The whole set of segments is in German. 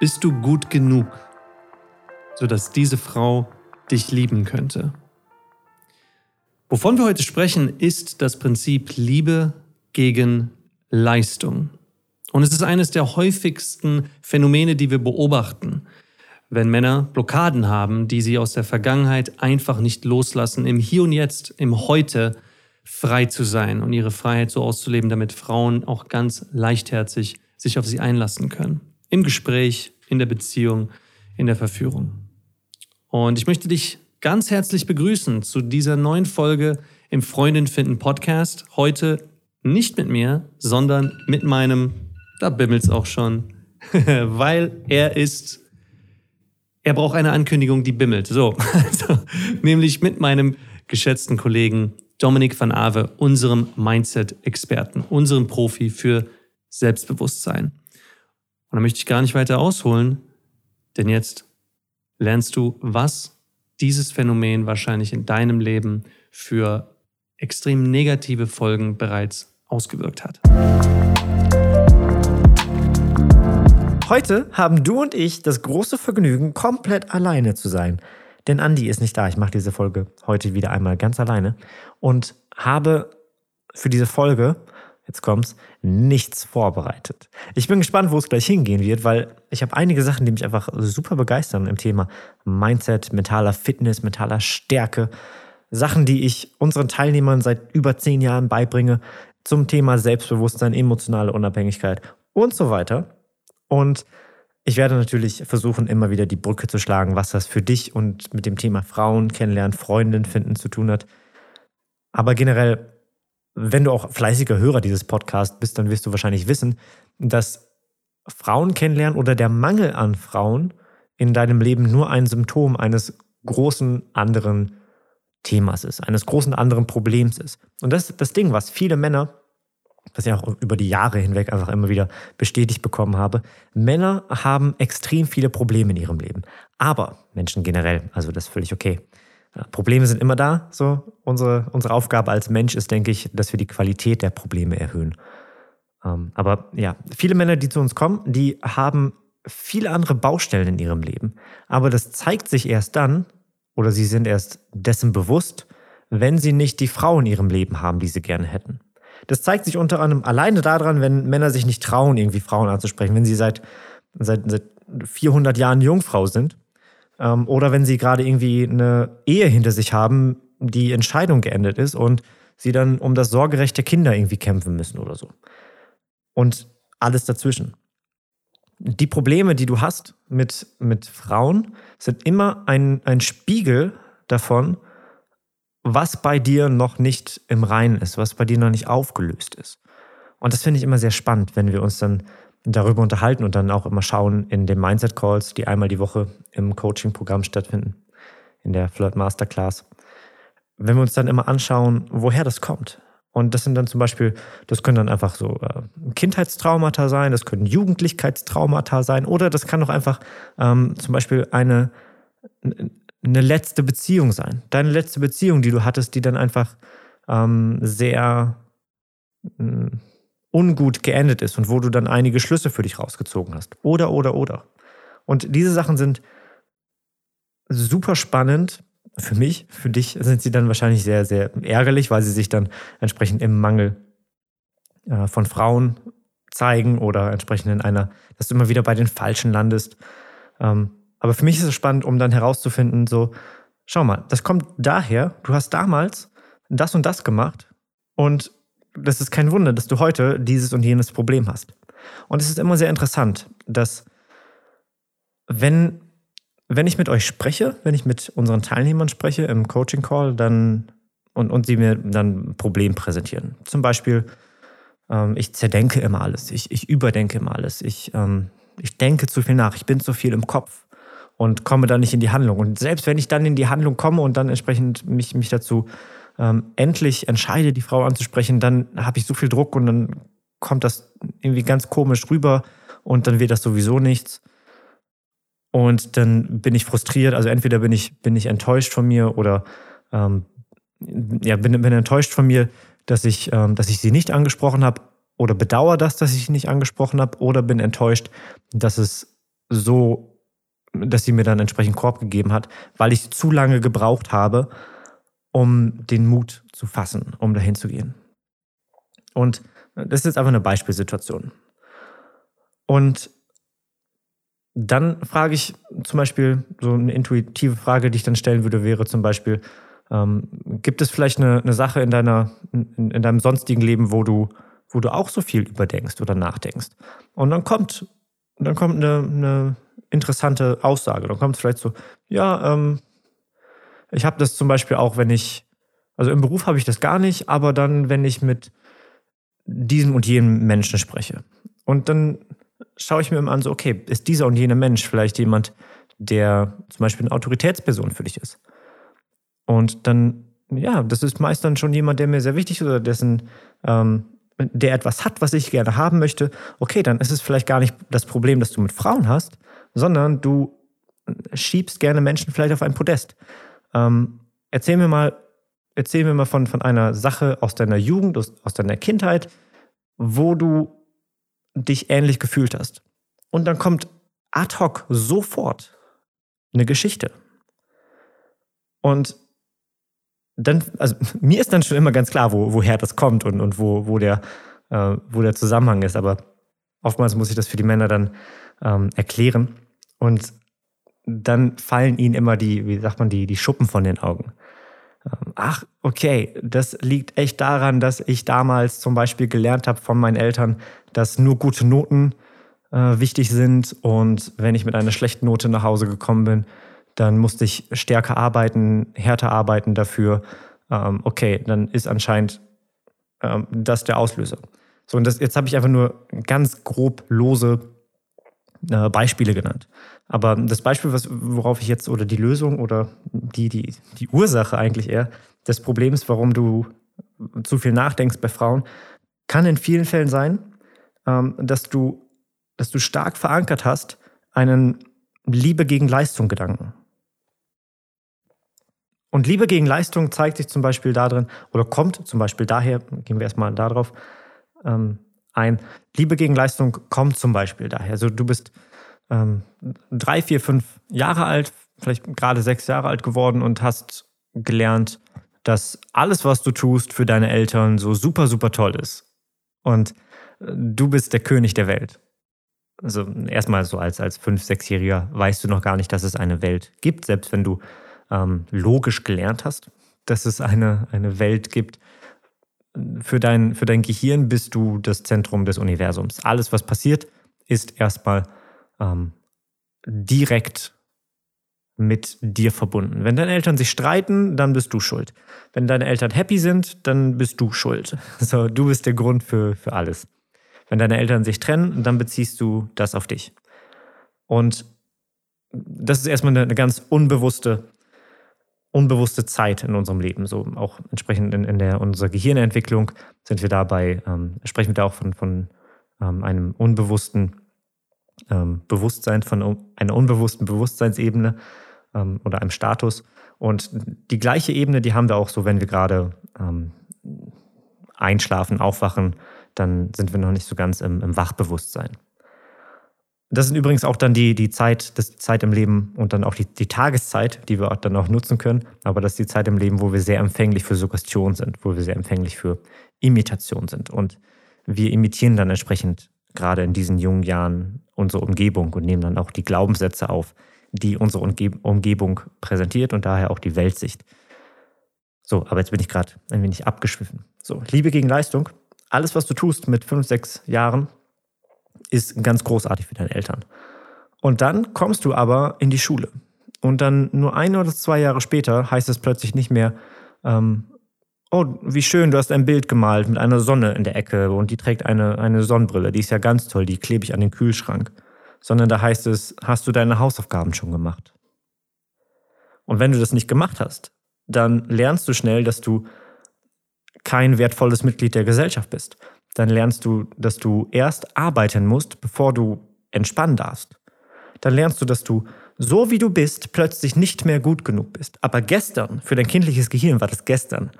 Bist du gut genug, sodass diese Frau dich lieben könnte? Wovon wir heute sprechen, ist das Prinzip Liebe gegen Leistung. Und es ist eines der häufigsten Phänomene, die wir beobachten, wenn Männer Blockaden haben, die sie aus der Vergangenheit einfach nicht loslassen, im Hier und Jetzt, im Heute frei zu sein und ihre Freiheit so auszuleben, damit Frauen auch ganz leichtherzig sich auf sie einlassen können. Im Gespräch, in der Beziehung, in der Verführung. Und ich möchte dich ganz herzlich begrüßen zu dieser neuen Folge im Freundin finden Podcast. Heute nicht mit mir, sondern mit meinem, da bimmelt's auch schon, weil er ist, er braucht eine Ankündigung, die bimmelt. So, also, nämlich mit meinem geschätzten Kollegen Dominik van Ave, unserem Mindset-Experten, unserem Profi für Selbstbewusstsein. Und da möchte ich gar nicht weiter ausholen, denn jetzt lernst du, was dieses Phänomen wahrscheinlich in deinem Leben für extrem negative Folgen bereits ausgewirkt hat. Heute haben du und ich das große Vergnügen, komplett alleine zu sein. Denn Andi ist nicht da. Ich mache diese Folge heute wieder einmal ganz alleine und habe für diese Folge jetzt kommt's, nichts vorbereitet. Ich bin gespannt, wo es gleich hingehen wird, weil ich habe einige Sachen, die mich einfach super begeistern im Thema Mindset, mentaler Fitness, mentaler Stärke. Sachen, die ich unseren Teilnehmern seit über zehn Jahren beibringe zum Thema Selbstbewusstsein, emotionale Unabhängigkeit und so weiter. Und ich werde natürlich versuchen, immer wieder die Brücke zu schlagen, was das für dich und mit dem Thema Frauen kennenlernen, Freundin finden zu tun hat. Aber generell wenn du auch fleißiger Hörer dieses Podcasts bist, dann wirst du wahrscheinlich wissen, dass Frauen kennenlernen oder der Mangel an Frauen in deinem Leben nur ein Symptom eines großen anderen Themas ist, eines großen anderen Problems ist. Und das ist das Ding, was viele Männer, was ich auch über die Jahre hinweg einfach immer wieder bestätigt bekommen habe, Männer haben extrem viele Probleme in ihrem Leben. Aber Menschen generell, also das ist völlig okay. Probleme sind immer da. So unsere, unsere Aufgabe als Mensch ist, denke ich, dass wir die Qualität der Probleme erhöhen. Ähm, aber ja, viele Männer, die zu uns kommen, die haben viele andere Baustellen in ihrem Leben. Aber das zeigt sich erst dann, oder sie sind erst dessen bewusst, wenn sie nicht die Frau in ihrem Leben haben, die sie gerne hätten. Das zeigt sich unter anderem alleine daran, wenn Männer sich nicht trauen, irgendwie Frauen anzusprechen, wenn sie seit, seit, seit 400 Jahren Jungfrau sind ähm, oder wenn sie gerade irgendwie eine Ehe hinter sich haben, die Entscheidung geendet ist und sie dann um das Sorgerecht der Kinder irgendwie kämpfen müssen oder so. Und alles dazwischen. Die Probleme, die du hast mit, mit Frauen, sind immer ein, ein Spiegel davon, was bei dir noch nicht im Reinen ist, was bei dir noch nicht aufgelöst ist. Und das finde ich immer sehr spannend, wenn wir uns dann darüber unterhalten und dann auch immer schauen in den Mindset Calls, die einmal die Woche im Coaching-Programm stattfinden, in der Flirt Masterclass. Wenn wir uns dann immer anschauen, woher das kommt. Und das sind dann zum Beispiel, das können dann einfach so äh, Kindheitstraumata sein, das können Jugendlichkeitstraumata sein oder das kann auch einfach ähm, zum Beispiel eine, eine letzte Beziehung sein. Deine letzte Beziehung, die du hattest, die dann einfach ähm, sehr hm, ungut geendet ist und wo du dann einige Schlüsse für dich rausgezogen hast. Oder, oder, oder. Und diese Sachen sind super spannend. Für mich, für dich sind sie dann wahrscheinlich sehr, sehr ärgerlich, weil sie sich dann entsprechend im Mangel äh, von Frauen zeigen oder entsprechend in einer, dass du immer wieder bei den Falschen landest. Ähm, aber für mich ist es spannend, um dann herauszufinden, so, schau mal, das kommt daher, du hast damals das und das gemacht und das ist kein Wunder, dass du heute dieses und jenes Problem hast. Und es ist immer sehr interessant, dass wenn, wenn ich mit euch spreche, wenn ich mit unseren Teilnehmern spreche im Coaching Call, dann und, und sie mir dann ein Problem präsentieren. Zum Beispiel, ähm, ich zerdenke immer alles, ich, ich überdenke immer alles, ich, ähm, ich denke zu viel nach, ich bin zu viel im Kopf und komme dann nicht in die Handlung. Und selbst wenn ich dann in die Handlung komme und dann entsprechend mich, mich dazu ähm, endlich entscheide, die Frau anzusprechen, dann habe ich so viel Druck und dann kommt das irgendwie ganz komisch rüber und dann wird das sowieso nichts. Und dann bin ich frustriert. Also entweder bin ich, bin ich enttäuscht von mir oder ähm, ja, bin, bin enttäuscht von mir, dass ich, ähm, dass ich sie nicht angesprochen habe oder bedauere das, dass ich sie nicht angesprochen habe oder bin enttäuscht, dass es so, dass sie mir dann entsprechend Korb gegeben hat, weil ich zu lange gebraucht habe, um den Mut zu fassen, um dahin zu gehen. Und das ist jetzt einfach eine Beispielsituation. Und dann frage ich zum Beispiel, so eine intuitive Frage, die ich dann stellen würde, wäre zum Beispiel, ähm, gibt es vielleicht eine, eine Sache in, deiner, in, in, deinem sonstigen Leben, wo du, wo du auch so viel überdenkst oder nachdenkst? Und dann kommt, dann kommt eine, eine interessante Aussage. Dann kommt es vielleicht so, ja, ähm, ich habe das zum Beispiel auch, wenn ich, also im Beruf habe ich das gar nicht, aber dann, wenn ich mit diesem und jenem Menschen spreche. Und dann schaue ich mir immer an, so, okay, ist dieser und jener Mensch vielleicht jemand, der zum Beispiel eine Autoritätsperson für dich ist? Und dann, ja, das ist meist dann schon jemand, der mir sehr wichtig ist oder dessen, ähm, der etwas hat, was ich gerne haben möchte. Okay, dann ist es vielleicht gar nicht das Problem, das du mit Frauen hast, sondern du schiebst gerne Menschen vielleicht auf ein Podest. Ähm, erzähl mir mal, erzähl mir mal von, von einer Sache aus deiner Jugend, aus, aus deiner Kindheit, wo du dich ähnlich gefühlt hast. Und dann kommt ad hoc sofort eine Geschichte. Und dann, also mir ist dann schon immer ganz klar, wo, woher das kommt und, und wo, wo, der, äh, wo der Zusammenhang ist. Aber oftmals muss ich das für die Männer dann ähm, erklären. Und dann fallen ihnen immer die, wie sagt man, die, die Schuppen von den Augen. Ähm, ach, okay, das liegt echt daran, dass ich damals zum Beispiel gelernt habe von meinen Eltern, dass nur gute Noten äh, wichtig sind. Und wenn ich mit einer schlechten Note nach Hause gekommen bin, dann musste ich stärker arbeiten, härter arbeiten dafür. Ähm, okay, dann ist anscheinend ähm, das der Auslöser. So, und das, jetzt habe ich einfach nur ganz grob lose äh, Beispiele genannt. Aber das Beispiel, was, worauf ich jetzt, oder die Lösung oder die, die, die Ursache eigentlich eher des Problems, warum du zu viel nachdenkst bei Frauen, kann in vielen Fällen sein, ähm, dass, du, dass du stark verankert hast, einen Liebe gegen Leistung Gedanken. Und Liebe gegen Leistung zeigt sich zum Beispiel darin, oder kommt zum Beispiel daher, gehen wir erstmal darauf ähm, ein, Liebe gegen Leistung kommt zum Beispiel daher. Also du bist ähm, drei, vier, fünf Jahre alt, vielleicht gerade sechs Jahre alt geworden und hast gelernt, dass alles, was du tust, für deine Eltern so super, super toll ist. Und äh, du bist der König der Welt. Also erstmal so als, als fünf, sechsjähriger weißt du noch gar nicht, dass es eine Welt gibt, selbst wenn du ähm, logisch gelernt hast, dass es eine, eine Welt gibt. Für dein, für dein Gehirn bist du das Zentrum des Universums. Alles, was passiert, ist erstmal ähm, direkt mit dir verbunden. Wenn deine Eltern sich streiten, dann bist du schuld. Wenn deine Eltern happy sind, dann bist du schuld. So, du bist der Grund für, für alles. Wenn deine Eltern sich trennen, dann beziehst du das auf dich. Und das ist erstmal eine, ganz unbewusste unbewusste Zeit in unserem Leben. So auch entsprechend in, in der, unserer Gehirnentwicklung sind wir dabei, ähm, sprechen wir da auch von, von ähm, einem unbewussten ähm, Bewusstsein, von einer unbewussten Bewusstseinsebene ähm, oder einem Status. Und die gleiche Ebene, die haben wir auch so, wenn wir gerade ähm, einschlafen, aufwachen, dann sind wir noch nicht so ganz im, im Wachbewusstsein. Das sind übrigens auch dann die, die Zeit, das Zeit im Leben und dann auch die, die Tageszeit, die wir dann auch nutzen können. Aber das ist die Zeit im Leben, wo wir sehr empfänglich für Suggestion sind, wo wir sehr empfänglich für Imitation sind. Und wir imitieren dann entsprechend gerade in diesen jungen Jahren unsere Umgebung und nehmen dann auch die Glaubenssätze auf, die unsere Umgebung präsentiert und daher auch die Weltsicht. So, aber jetzt bin ich gerade ein wenig abgeschwiffen. So, Liebe gegen Leistung. Alles, was du tust mit fünf, sechs Jahren, ist ganz großartig für deine Eltern. Und dann kommst du aber in die Schule. Und dann nur ein oder zwei Jahre später heißt es plötzlich nicht mehr, ähm, oh, wie schön, du hast ein Bild gemalt mit einer Sonne in der Ecke und die trägt eine, eine Sonnenbrille, die ist ja ganz toll, die klebe ich an den Kühlschrank. Sondern da heißt es, hast du deine Hausaufgaben schon gemacht? Und wenn du das nicht gemacht hast, dann lernst du schnell, dass du kein wertvolles Mitglied der Gesellschaft bist dann lernst du, dass du erst arbeiten musst, bevor du entspannen darfst. Dann lernst du, dass du so wie du bist plötzlich nicht mehr gut genug bist. Aber gestern, für dein kindliches Gehirn war das gestern.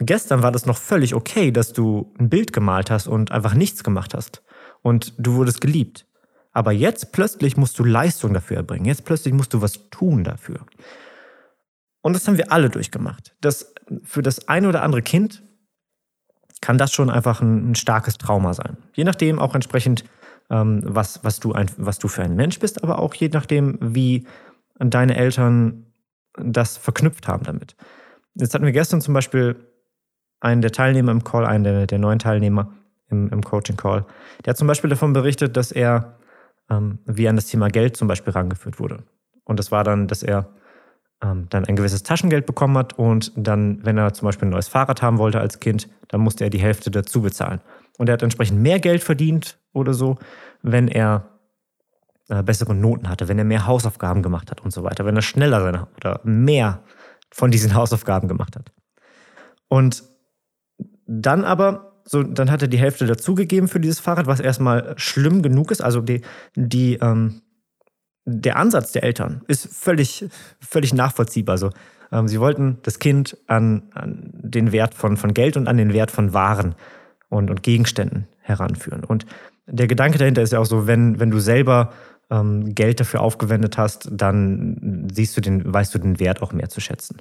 Gestern war das noch völlig okay, dass du ein Bild gemalt hast und einfach nichts gemacht hast. Und du wurdest geliebt. Aber jetzt plötzlich musst du Leistung dafür erbringen. Jetzt plötzlich musst du was tun dafür. Und das haben wir alle durchgemacht. Das, für das eine oder andere Kind kann das schon einfach ein, ein starkes Trauma sein. Je nachdem auch entsprechend, ähm, was, was, du ein, was du für ein Mensch bist, aber auch je nachdem, wie deine Eltern das verknüpft haben damit. Jetzt hatten wir gestern zum Beispiel einen der Teilnehmer im Call, einen der, der neuen Teilnehmer im, im Coaching-Call, der hat zum Beispiel davon berichtet, dass er ähm, wie an das Thema Geld zum Beispiel rangeführt wurde. Und das war dann, dass er ähm, dann ein gewisses Taschengeld bekommen hat und dann, wenn er zum Beispiel ein neues Fahrrad haben wollte als Kind, dann musste er die Hälfte dazu bezahlen. Und er hat entsprechend mehr Geld verdient oder so, wenn er äh, bessere Noten hatte, wenn er mehr Hausaufgaben gemacht hat und so weiter, wenn er schneller seine oder mehr von diesen Hausaufgaben gemacht hat. Und dann aber so, dann hat er die Hälfte dazugegeben für dieses Fahrrad, was erstmal schlimm genug ist. Also die, die, ähm, der Ansatz der Eltern ist völlig, völlig nachvollziehbar. Also, ähm, sie wollten das Kind an, an, den Wert von, von Geld und an den Wert von Waren und, und Gegenständen heranführen. Und der Gedanke dahinter ist ja auch so, wenn, wenn du selber ähm, Geld dafür aufgewendet hast, dann siehst du den, weißt du den Wert auch mehr zu schätzen.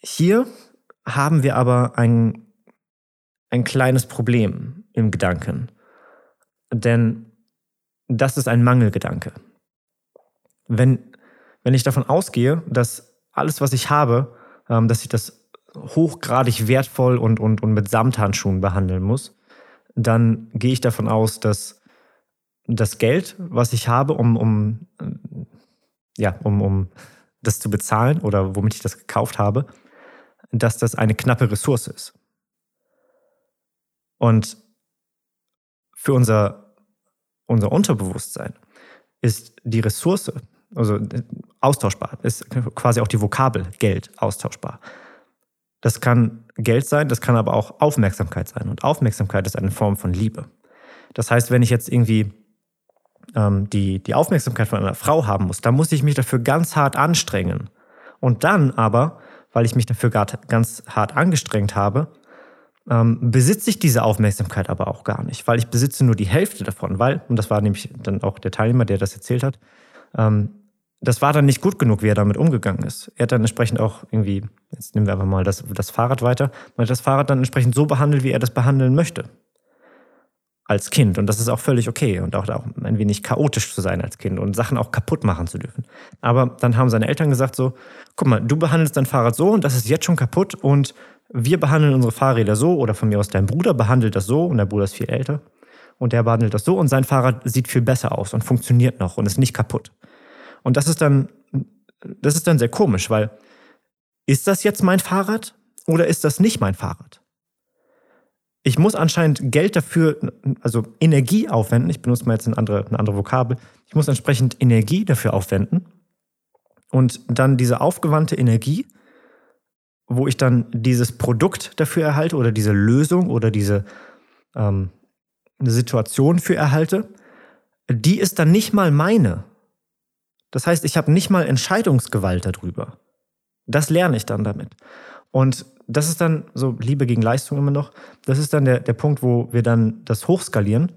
Hier haben wir aber ein ein kleines Problem im Gedanken. Denn das ist ein Mangelgedanke. Wenn, wenn ich davon ausgehe, dass alles, was ich habe, ähm, dass ich das hochgradig wertvoll und, und, und mit Samthandschuhen behandeln muss, dann gehe ich davon aus, dass das Geld, was ich habe, um, um, ja, um, um das zu bezahlen oder womit ich das gekauft habe, dass das eine knappe Ressource ist. Und für unser, unser Unterbewusstsein ist die Ressource, also austauschbar, ist quasi auch die Vokabel Geld austauschbar. Das kann Geld sein, das kann aber auch Aufmerksamkeit sein. Und Aufmerksamkeit ist eine Form von Liebe. Das heißt, wenn ich jetzt irgendwie ähm, die, die Aufmerksamkeit von einer Frau haben muss, dann muss ich mich dafür ganz hart anstrengen. Und dann aber, weil ich mich dafür ganz hart angestrengt habe, ähm, besitze ich diese Aufmerksamkeit aber auch gar nicht, weil ich besitze nur die Hälfte davon, weil, und das war nämlich dann auch der Teilnehmer, der das erzählt hat, ähm, das war dann nicht gut genug, wie er damit umgegangen ist. Er hat dann entsprechend auch irgendwie, jetzt nehmen wir einfach mal das, das Fahrrad weiter, man hat das Fahrrad dann entsprechend so behandelt, wie er das behandeln möchte. Als Kind. Und das ist auch völlig okay. Und auch, auch ein wenig chaotisch zu sein als Kind und Sachen auch kaputt machen zu dürfen. Aber dann haben seine Eltern gesagt so, guck mal, du behandelst dein Fahrrad so und das ist jetzt schon kaputt und wir behandeln unsere Fahrräder so oder von mir aus dein Bruder behandelt das so und der Bruder ist viel älter und der behandelt das so und sein Fahrrad sieht viel besser aus und funktioniert noch und ist nicht kaputt. Und das ist dann, das ist dann sehr komisch, weil ist das jetzt mein Fahrrad oder ist das nicht mein Fahrrad? Ich muss anscheinend Geld dafür, also Energie aufwenden. Ich benutze mal jetzt eine andere, eine andere Vokabel. Ich muss entsprechend Energie dafür aufwenden und dann diese aufgewandte Energie wo ich dann dieses Produkt dafür erhalte oder diese Lösung oder diese ähm, Situation für erhalte, die ist dann nicht mal meine. Das heißt, ich habe nicht mal Entscheidungsgewalt darüber. Das lerne ich dann damit. Und das ist dann so Liebe gegen Leistung immer noch. Das ist dann der, der Punkt, wo wir dann das hochskalieren.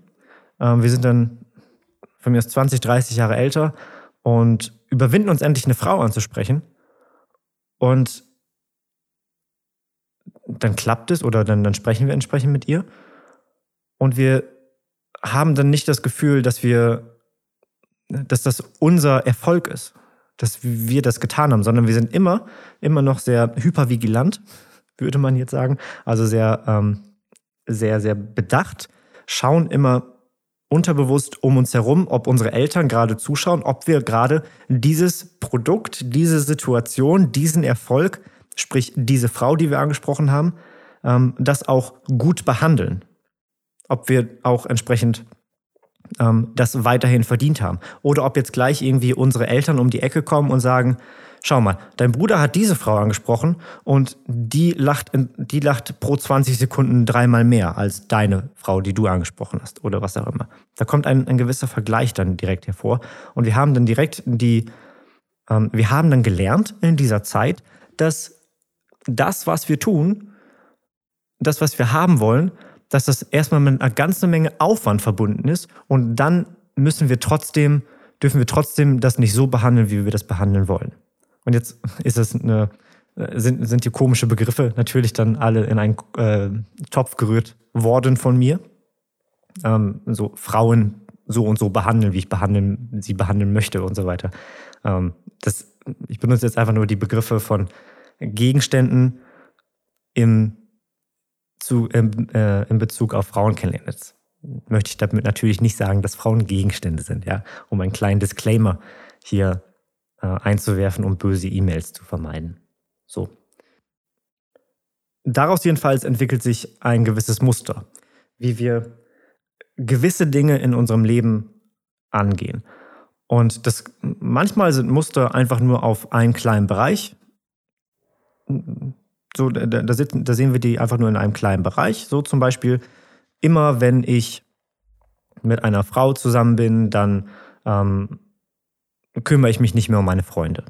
Ähm, wir sind dann von mir aus 20, 30 Jahre älter und überwinden uns endlich eine Frau anzusprechen. Und dann klappt es oder dann, dann sprechen wir entsprechend mit ihr. Und wir haben dann nicht das Gefühl, dass wir, dass das unser Erfolg ist, dass wir das getan haben, sondern wir sind immer, immer noch sehr hypervigilant, würde man jetzt sagen. Also sehr, ähm, sehr, sehr bedacht, schauen immer unterbewusst um uns herum, ob unsere Eltern gerade zuschauen, ob wir gerade dieses Produkt, diese Situation, diesen Erfolg sprich diese Frau, die wir angesprochen haben, ähm, das auch gut behandeln. Ob wir auch entsprechend ähm, das weiterhin verdient haben. Oder ob jetzt gleich irgendwie unsere Eltern um die Ecke kommen und sagen, schau mal, dein Bruder hat diese Frau angesprochen und die lacht, die lacht pro 20 Sekunden dreimal mehr als deine Frau, die du angesprochen hast oder was auch immer. Da kommt ein, ein gewisser Vergleich dann direkt hervor. Und wir haben dann direkt die, ähm, wir haben dann gelernt in dieser Zeit, dass das, was wir tun, das, was wir haben wollen, dass das erstmal mit einer ganzen Menge Aufwand verbunden ist und dann müssen wir trotzdem, dürfen wir trotzdem das nicht so behandeln, wie wir das behandeln wollen. Und jetzt ist es eine, äh, sind, sind die komische Begriffe natürlich dann alle in einen äh, Topf gerührt worden von mir. Ähm, so Frauen so und so behandeln, wie ich behandeln, sie behandeln möchte und so weiter. Ähm, das, ich benutze jetzt einfach nur die Begriffe von Gegenständen im, zu, im, äh, in Bezug auf Frauen kennenlernen. Jetzt möchte ich damit natürlich nicht sagen, dass Frauen Gegenstände sind, ja, um einen kleinen Disclaimer hier äh, einzuwerfen, um böse E-Mails zu vermeiden. So. Daraus jedenfalls entwickelt sich ein gewisses Muster, wie wir gewisse Dinge in unserem Leben angehen. Und das manchmal sind Muster einfach nur auf einen kleinen Bereich. So, da, da, sitzen, da sehen wir die einfach nur in einem kleinen Bereich. So zum Beispiel, immer wenn ich mit einer Frau zusammen bin, dann ähm, kümmere ich mich nicht mehr um meine Freunde.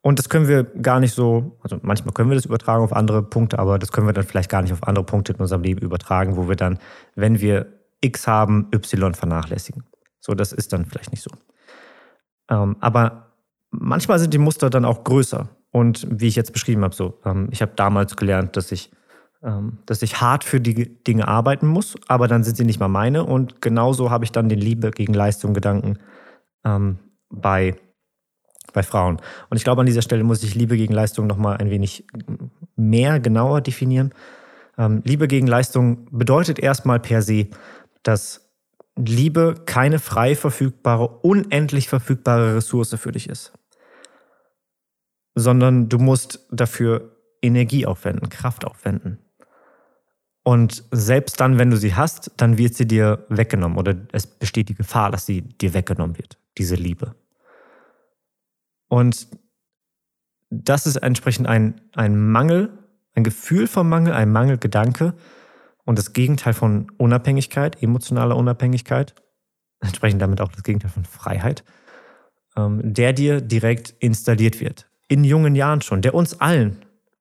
Und das können wir gar nicht so, also manchmal können wir das übertragen auf andere Punkte, aber das können wir dann vielleicht gar nicht auf andere Punkte in unserem Leben übertragen, wo wir dann, wenn wir X haben, Y vernachlässigen. So, das ist dann vielleicht nicht so. Ähm, aber manchmal sind die Muster dann auch größer. Und wie ich jetzt beschrieben habe, so, ähm, ich habe damals gelernt, dass ich, ähm, dass ich hart für die Dinge arbeiten muss, aber dann sind sie nicht mal meine. Und genauso habe ich dann den Liebe gegen Leistung Gedanken ähm, bei, bei Frauen. Und ich glaube, an dieser Stelle muss ich Liebe gegen Leistung nochmal ein wenig mehr, genauer definieren. Ähm, Liebe gegen Leistung bedeutet erstmal per se, dass Liebe keine frei verfügbare, unendlich verfügbare Ressource für dich ist, sondern du musst dafür Energie aufwenden, Kraft aufwenden. Und selbst dann, wenn du sie hast, dann wird sie dir weggenommen oder es besteht die Gefahr, dass sie dir weggenommen wird, diese Liebe. Und das ist entsprechend ein, ein Mangel, ein Gefühl vom Mangel, ein Mangelgedanke, und das Gegenteil von Unabhängigkeit, emotionaler Unabhängigkeit, entsprechend damit auch das Gegenteil von Freiheit, ähm, der dir direkt installiert wird. In jungen Jahren schon, der uns allen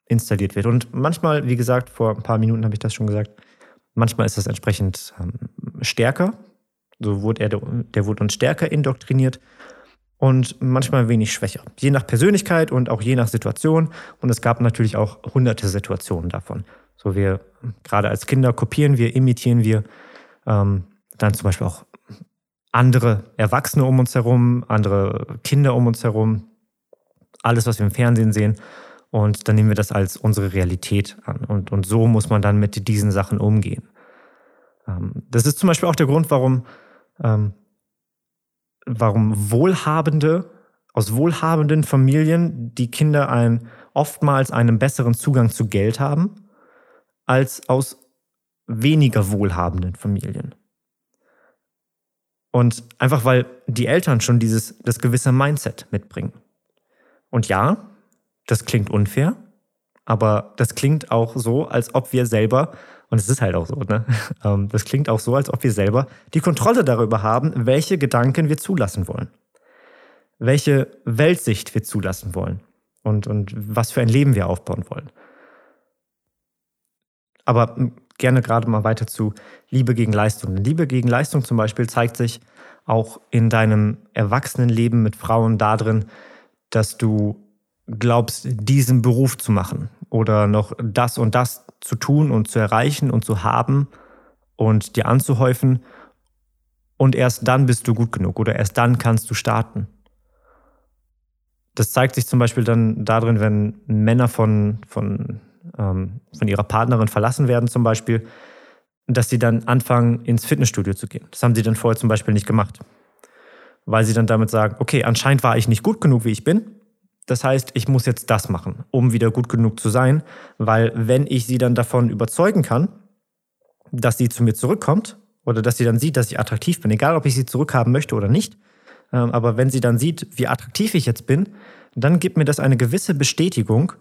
installiert wird. Und manchmal, wie gesagt, vor ein paar Minuten habe ich das schon gesagt, manchmal ist das entsprechend ähm, stärker. So wurde er, der wurde uns stärker indoktriniert und manchmal wenig schwächer. Je nach Persönlichkeit und auch je nach Situation. Und es gab natürlich auch hunderte Situationen davon. So wir, gerade als Kinder kopieren wir, imitieren wir ähm, dann zum Beispiel auch andere Erwachsene um uns herum, andere Kinder um uns herum, alles, was wir im Fernsehen sehen. Und dann nehmen wir das als unsere Realität an. Und, und so muss man dann mit diesen Sachen umgehen. Ähm, das ist zum Beispiel auch der Grund, warum, ähm, warum Wohlhabende, aus wohlhabenden Familien die Kinder ein, oftmals einen besseren Zugang zu Geld haben als aus weniger wohlhabenden Familien. Und einfach weil die Eltern schon dieses, das gewisse Mindset mitbringen. Und ja, das klingt unfair, aber das klingt auch so, als ob wir selber, und es ist halt auch so, ne? Ähm, das klingt auch so, als ob wir selber die Kontrolle darüber haben, welche Gedanken wir zulassen wollen. Welche Weltsicht wir zulassen wollen. Und, und was für ein Leben wir aufbauen wollen. Aber gerne gerade mal weiter zu Liebe gegen Leistung. Liebe gegen Leistung zum Beispiel zeigt sich auch in deinem Erwachsenenleben mit Frauen darin, dass du glaubst, diesen Beruf zu machen oder noch das und das zu tun und zu erreichen und zu haben und dir anzuhäufen. Und erst dann bist du gut genug oder erst dann kannst du starten. Das zeigt sich zum Beispiel dann darin, wenn Männer von, von ähm, von ihrer Partnerin verlassen werden zum Beispiel, dass sie dann anfangen, ins Fitnessstudio zu gehen. Das haben sie dann vorher zum Beispiel nicht gemacht. Weil sie dann damit sagen, okay, anscheinend war ich nicht gut genug, wie ich bin. Das heißt, ich muss jetzt das machen, um wieder gut genug zu sein. Weil wenn ich sie dann davon überzeugen kann, dass sie zu mir zurückkommt oder dass sie dann sieht, dass ich attraktiv bin, egal ob ich sie zurückhaben möchte oder nicht, ähm, aber wenn sie dann sieht, wie attraktiv ich jetzt bin, dann gibt mir das eine gewisse Bestätigung,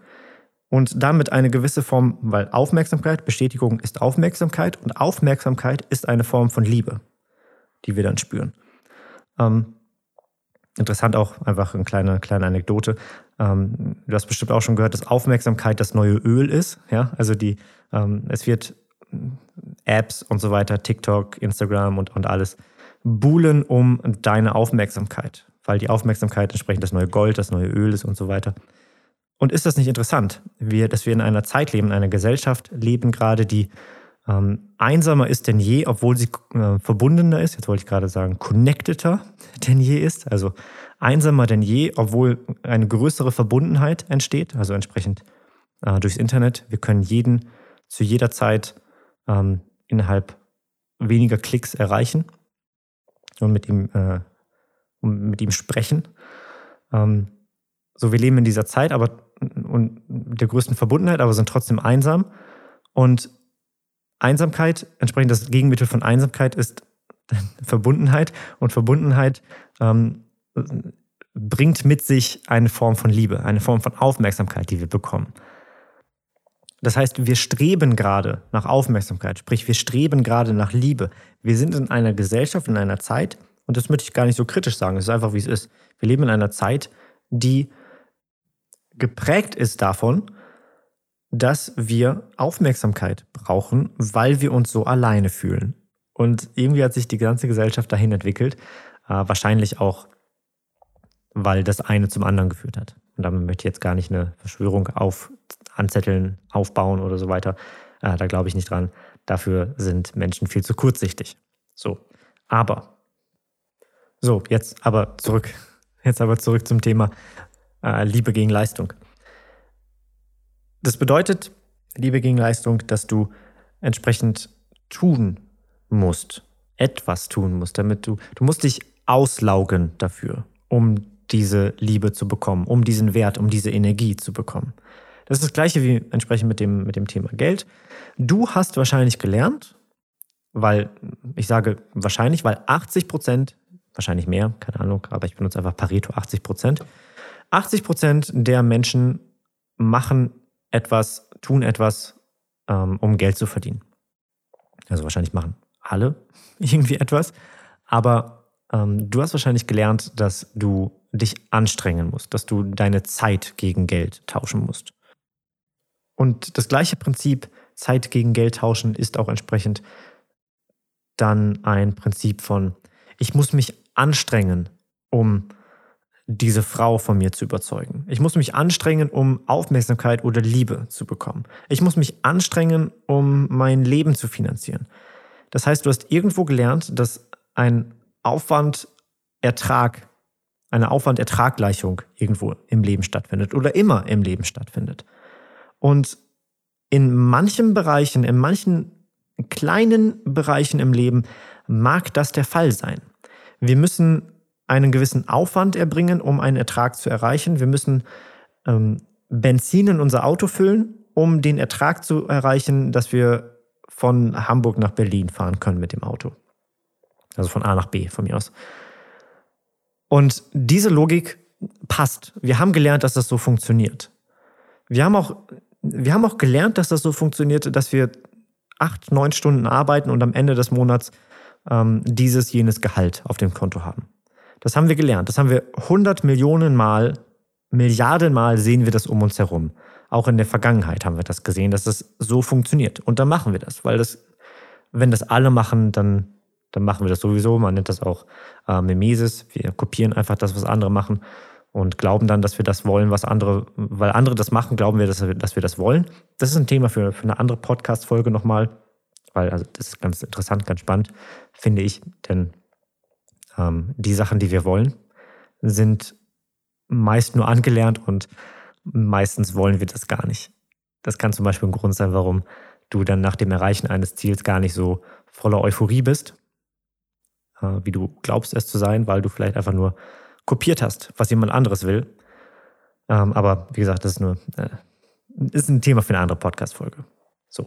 und damit eine gewisse Form, weil Aufmerksamkeit, Bestätigung ist Aufmerksamkeit und Aufmerksamkeit ist eine Form von Liebe, die wir dann spüren. Ähm, interessant auch einfach eine kleine, kleine Anekdote. Ähm, du hast bestimmt auch schon gehört, dass Aufmerksamkeit das neue Öl ist. Ja, also die, ähm, es wird Apps und so weiter, TikTok, Instagram und, und alles buhlen um deine Aufmerksamkeit, weil die Aufmerksamkeit entsprechend das neue Gold, das neue Öl ist und so weiter. Und ist das nicht interessant, wir, dass wir in einer Zeit leben, in einer Gesellschaft leben gerade, die ähm, einsamer ist denn je, obwohl sie äh, verbundener ist, jetzt wollte ich gerade sagen, connecteder denn je ist, also einsamer denn je, obwohl eine größere Verbundenheit entsteht, also entsprechend äh, durchs Internet. Wir können jeden zu jeder Zeit ähm, innerhalb weniger Klicks erreichen und mit ihm, äh, mit ihm sprechen. Ähm, so, wir leben in dieser Zeit, aber und der größten Verbundenheit, aber sind trotzdem einsam. Und Einsamkeit, entsprechend das Gegenmittel von Einsamkeit ist Verbundenheit. Und Verbundenheit ähm, bringt mit sich eine Form von Liebe, eine Form von Aufmerksamkeit, die wir bekommen. Das heißt, wir streben gerade nach Aufmerksamkeit, sprich, wir streben gerade nach Liebe. Wir sind in einer Gesellschaft, in einer Zeit, und das möchte ich gar nicht so kritisch sagen, es ist einfach, wie es ist. Wir leben in einer Zeit, die geprägt ist davon, dass wir Aufmerksamkeit brauchen, weil wir uns so alleine fühlen. Und irgendwie hat sich die ganze Gesellschaft dahin entwickelt, äh, wahrscheinlich auch, weil das eine zum anderen geführt hat. Und damit möchte ich jetzt gar nicht eine Verschwörung auf, anzetteln, aufbauen oder so weiter. Äh, da glaube ich nicht dran. Dafür sind Menschen viel zu kurzsichtig. So. Aber, so, jetzt aber zurück. Jetzt aber zurück zum Thema äh, Liebe gegen Leistung. Das bedeutet, Liebe gegen dass du entsprechend tun musst, etwas tun musst, damit du, du musst dich auslaugen dafür, um diese Liebe zu bekommen, um diesen Wert, um diese Energie zu bekommen. Das ist das gleiche wie entsprechend mit dem, mit dem Thema Geld. Du hast wahrscheinlich gelernt, weil, ich sage wahrscheinlich, weil 80 Prozent, wahrscheinlich mehr, keine Ahnung, aber ich benutze einfach Pareto 80 Prozent. 80 Prozent der Menschen machen etwas, tun etwas, ähm, um Geld zu verdienen. Also wahrscheinlich machen alle irgendwie etwas. Aber ähm, du hast wahrscheinlich gelernt, dass du dich anstrengen musst, dass du deine Zeit gegen Geld tauschen musst. Und das gleiche Prinzip, Zeit gegen Geld tauschen, ist auch entsprechend dann ein Prinzip von, ich muss mich anstrengen, um diese Frau von mir zu überzeugen. Ich muss mich anstrengen, um Aufmerksamkeit oder Liebe zu bekommen. Ich muss mich anstrengen, um mein Leben zu finanzieren. Das heißt, du hast irgendwo gelernt, dass ein Aufwand-Ertrag, eine Aufwand-Ertrag-Gleichung irgendwo im Leben stattfindet oder immer im Leben stattfindet. Und in manchen Bereichen, in manchen kleinen Bereichen im Leben mag das der Fall sein. Wir müssen einen gewissen Aufwand erbringen, um einen Ertrag zu erreichen. Wir müssen ähm, Benzin in unser Auto füllen, um den Ertrag zu erreichen, dass wir von Hamburg nach Berlin fahren können mit dem Auto. Also von A nach B von mir aus. Und diese Logik passt. Wir haben gelernt, dass das so funktioniert. Wir haben auch, wir haben auch gelernt, dass das so funktioniert, dass wir acht, neun Stunden arbeiten und am Ende des Monats ähm, dieses, jenes Gehalt auf dem Konto haben. Das haben wir gelernt. Das haben wir 100 Millionen Mal, Milliarden Mal sehen wir das um uns herum. Auch in der Vergangenheit haben wir das gesehen, dass das so funktioniert. Und dann machen wir das, weil das, wenn das alle machen, dann, dann machen wir das sowieso. Man nennt das auch äh, Mimesis. Wir kopieren einfach das, was andere machen und glauben dann, dass wir das wollen, was andere, weil andere das machen, glauben wir, dass wir, dass wir das wollen. Das ist ein Thema für, für eine andere Podcast-Folge nochmal, weil also das ist ganz interessant, ganz spannend, finde ich, denn ähm, die Sachen, die wir wollen, sind meist nur angelernt und meistens wollen wir das gar nicht. Das kann zum Beispiel ein Grund sein, warum du dann nach dem Erreichen eines Ziels gar nicht so voller Euphorie bist, äh, wie du glaubst es zu sein, weil du vielleicht einfach nur kopiert hast, was jemand anderes will. Ähm, aber wie gesagt, das ist nur äh, ist ein Thema für eine andere Podcast-Folge. So.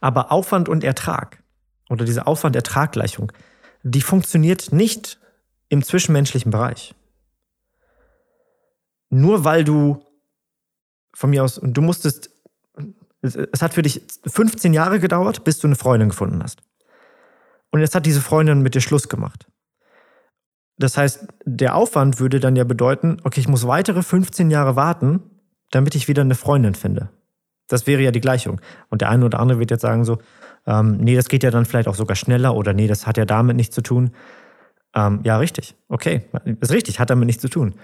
Aber Aufwand und Ertrag oder diese Aufwand-Ertrag-Gleichung, die funktioniert nicht im zwischenmenschlichen Bereich. Nur weil du von mir aus, du musstest, es hat für dich 15 Jahre gedauert, bis du eine Freundin gefunden hast. Und jetzt hat diese Freundin mit dir Schluss gemacht. Das heißt, der Aufwand würde dann ja bedeuten, okay, ich muss weitere 15 Jahre warten, damit ich wieder eine Freundin finde. Das wäre ja die Gleichung. Und der eine oder andere wird jetzt sagen so, Ähm, nee, das geht ja dann vielleicht auch sogar schneller oder nee, das hat ja damit nichts zu tun. Ähm, ja, richtig. Okay, ist richtig, hat damit nichts zu tun.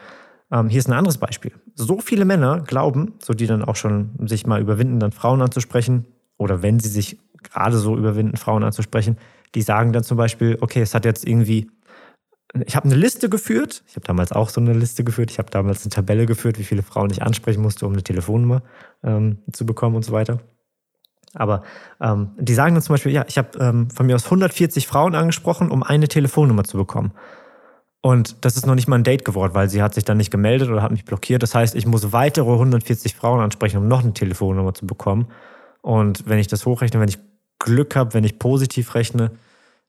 Ähm, hier ist ein anderes Beispiel. So viele Männer glauben, so die dann auch schon sich mal überwinden, dann Frauen anzusprechen, oder wenn sie sich gerade so überwinden, Frauen anzusprechen, die sagen dann zum Beispiel, okay, es hat jetzt irgendwie, ich habe eine Liste geführt, ich habe damals auch so eine Liste geführt, ich habe damals eine Tabelle geführt, wie viele Frauen ich ansprechen musste, um eine Telefonnummer ähm, zu bekommen und so weiter. Aber ähm, die sagen dann zum Beispiel, ja, ich habe ähm, von mir aus 140 Frauen angesprochen, um eine Telefonnummer zu bekommen. Und das ist noch nicht mal ein Date geworden, weil sie hat sich dann nicht gemeldet oder hat mich blockiert. Das heißt, ich muss weitere 140 Frauen ansprechen, um noch eine Telefonnummer zu bekommen. Und wenn ich das hochrechne, wenn ich Glück habe, wenn ich positiv rechne,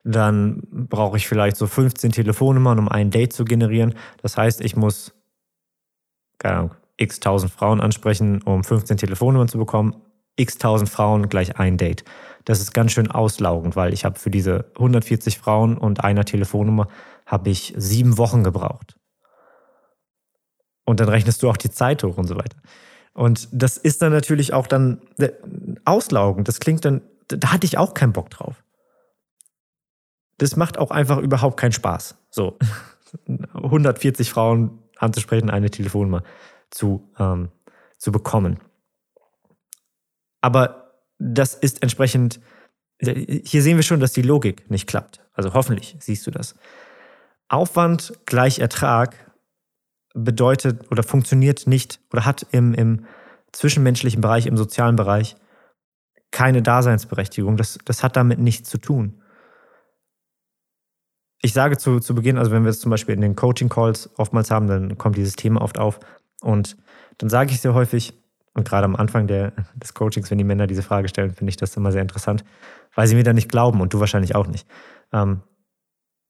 dann brauche ich vielleicht so 15 Telefonnummern, um ein Date zu generieren. Das heißt, ich muss, keine Ahnung, x tausend Frauen ansprechen, um 15 Telefonnummern zu bekommen. X tausend Frauen gleich ein Date. Das ist ganz schön auslaugend, weil ich habe für diese 140 Frauen und einer Telefonnummer habe ich sieben Wochen gebraucht. Und dann rechnest du auch die Zeit hoch und so weiter. Und das ist dann natürlich auch dann äh, auslaugend. Das klingt dann, da hatte ich auch keinen Bock drauf. Das macht auch einfach überhaupt keinen Spaß. So 140 Frauen anzusprechen, eine Telefonnummer zu, ähm, zu bekommen. Aber das ist entsprechend, hier sehen wir schon, dass die Logik nicht klappt. Also hoffentlich siehst du das. Aufwand gleich Ertrag bedeutet oder funktioniert nicht oder hat im, im zwischenmenschlichen Bereich, im sozialen Bereich keine Daseinsberechtigung. Das, das hat damit nichts zu tun. Ich sage zu, zu Beginn, also wenn wir es zum Beispiel in den Coaching-Calls oftmals haben, dann kommt dieses Thema oft auf. Und dann sage ich sehr häufig, und gerade am Anfang der, des Coachings, wenn die Männer diese Frage stellen, finde ich das immer sehr interessant, weil sie mir da nicht glauben und du wahrscheinlich auch nicht. Ähm,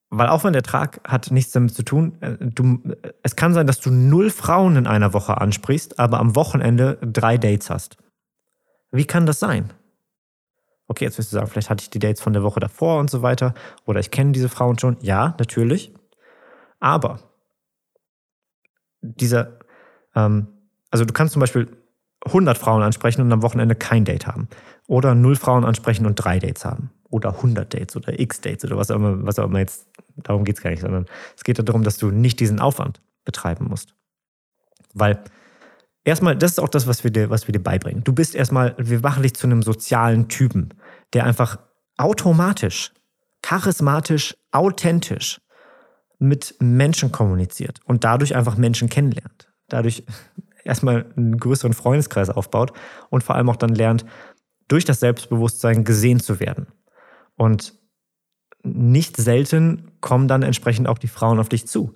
weil auch wenn der Trag hat nichts damit zu tun, äh, du, es kann sein, dass du null Frauen in einer Woche ansprichst, aber am Wochenende drei Dates hast. Wie kann das sein? Okay, jetzt wirst du sagen, vielleicht hatte ich die Dates von der Woche davor und so weiter. Oder ich kenne diese Frauen schon. Ja, natürlich. Aber dieser, ähm, also du kannst zum Beispiel 100 Frauen ansprechen und am Wochenende kein Date haben. Oder null Frauen ansprechen und drei Dates haben oder 100 Dates oder x Dates oder was auch immer, was auch immer jetzt, darum geht es gar nicht, sondern es geht darum, dass du nicht diesen Aufwand betreiben musst. Weil erstmal, das ist auch das, was wir dir, was wir dir beibringen. Du bist erstmal, wir machen dich zu einem sozialen Typen, der einfach automatisch, charismatisch, authentisch mit Menschen kommuniziert und dadurch einfach Menschen kennenlernt. Dadurch erstmal einen größeren Freundeskreis aufbaut und vor allem auch dann lernt, durch das Selbstbewusstsein gesehen zu werden. Und nicht selten kommen dann entsprechend auch die Frauen auf dich zu.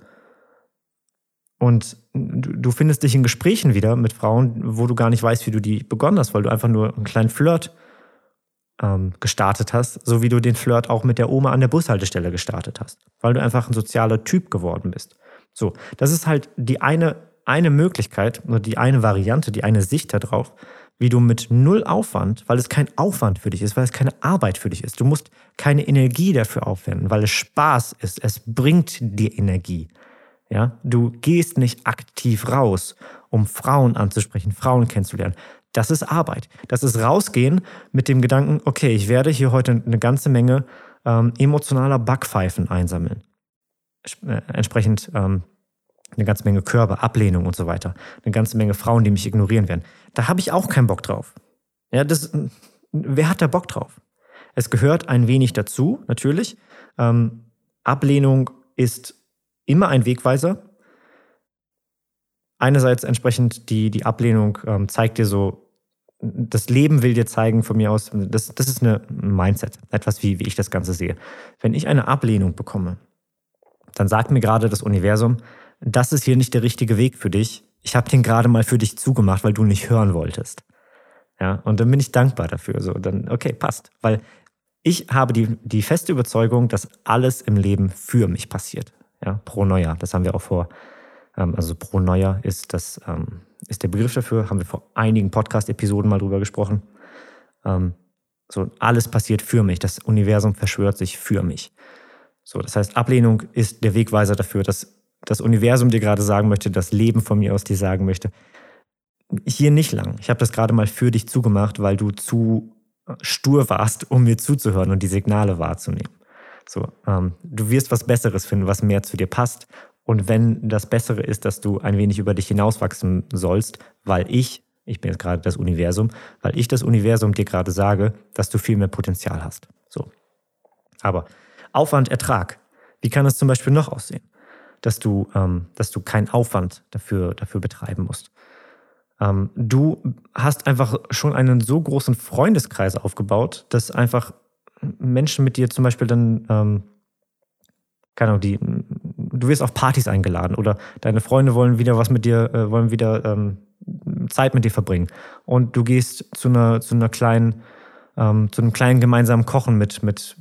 Und du findest dich in Gesprächen wieder mit Frauen, wo du gar nicht weißt, wie du die begonnen hast, weil du einfach nur einen kleinen Flirt ähm, gestartet hast, so wie du den Flirt auch mit der Oma an der Bushaltestelle gestartet hast, weil du einfach ein sozialer Typ geworden bist. So, das ist halt die eine, eine Möglichkeit oder die eine Variante, die eine Sicht darauf, wie du mit null Aufwand, weil es kein Aufwand für dich ist, weil es keine Arbeit für dich ist. Du musst keine Energie dafür aufwenden, weil es Spaß ist. Es bringt dir Energie. Ja, du gehst nicht aktiv raus, um Frauen anzusprechen, Frauen kennenzulernen. Das ist Arbeit. Das ist rausgehen mit dem Gedanken, okay, ich werde hier heute eine ganze Menge ähm, emotionaler Backpfeifen einsammeln. Äh, entsprechend ähm, eine ganze Menge Körper, Ablehnung und so weiter. Eine ganze Menge Frauen, die mich ignorieren werden. Da habe ich auch keinen Bock drauf. Ja, das, wer hat da Bock drauf? Es gehört ein wenig dazu, natürlich. Ähm, Ablehnung ist immer ein Wegweiser. Einerseits entsprechend die, die Ablehnung ähm, zeigt dir so, das Leben will dir zeigen von mir aus, das, das ist ein Mindset, etwas wie, wie ich das Ganze sehe. Wenn ich eine Ablehnung bekomme, dann sagt mir gerade das Universum, das ist hier nicht der richtige Weg für dich. Ich habe den gerade mal für dich zugemacht, weil du nicht hören wolltest. Ja, und dann bin ich dankbar dafür. So, dann, okay, passt. Weil ich habe die, die feste Überzeugung, dass alles im Leben für mich passiert. Ja, pro Neujahr. Das haben wir auch vor, ähm, also pro Neujahr ist das, ähm, ist der Begriff dafür, haben wir vor einigen Podcast-Episoden mal drüber gesprochen. Ähm, so, alles passiert für mich. Das Universum verschwört sich für mich. So, das heißt, Ablehnung ist der Wegweiser dafür, dass das Universum dir gerade sagen möchte, das Leben von mir aus dir sagen möchte. Hier nicht lang. Ich habe das gerade mal für dich zugemacht, weil du zu stur warst, um mir zuzuhören und die Signale wahrzunehmen. So, ähm, du wirst was Besseres finden, was mehr zu dir passt. Und wenn das Bessere ist, dass du ein wenig über dich hinauswachsen sollst, weil ich, ich bin jetzt gerade das Universum, weil ich das Universum dir gerade sage, dass du viel mehr Potenzial hast. So. Aber Aufwand, Ertrag. Wie kann es zum Beispiel noch aussehen? Dass du, ähm, dass du keinen Aufwand dafür, dafür betreiben musst. Ähm, du hast einfach schon einen so großen Freundeskreis aufgebaut, dass einfach Menschen mit dir zum Beispiel dann, ähm, keine Ahnung, die, du wirst auf Partys eingeladen oder deine Freunde wollen wieder was mit dir, äh, wollen wieder ähm, Zeit mit dir verbringen. Und du gehst zu einer, zu einer kleinen, ähm, zu einem kleinen gemeinsamen Kochen mit, mit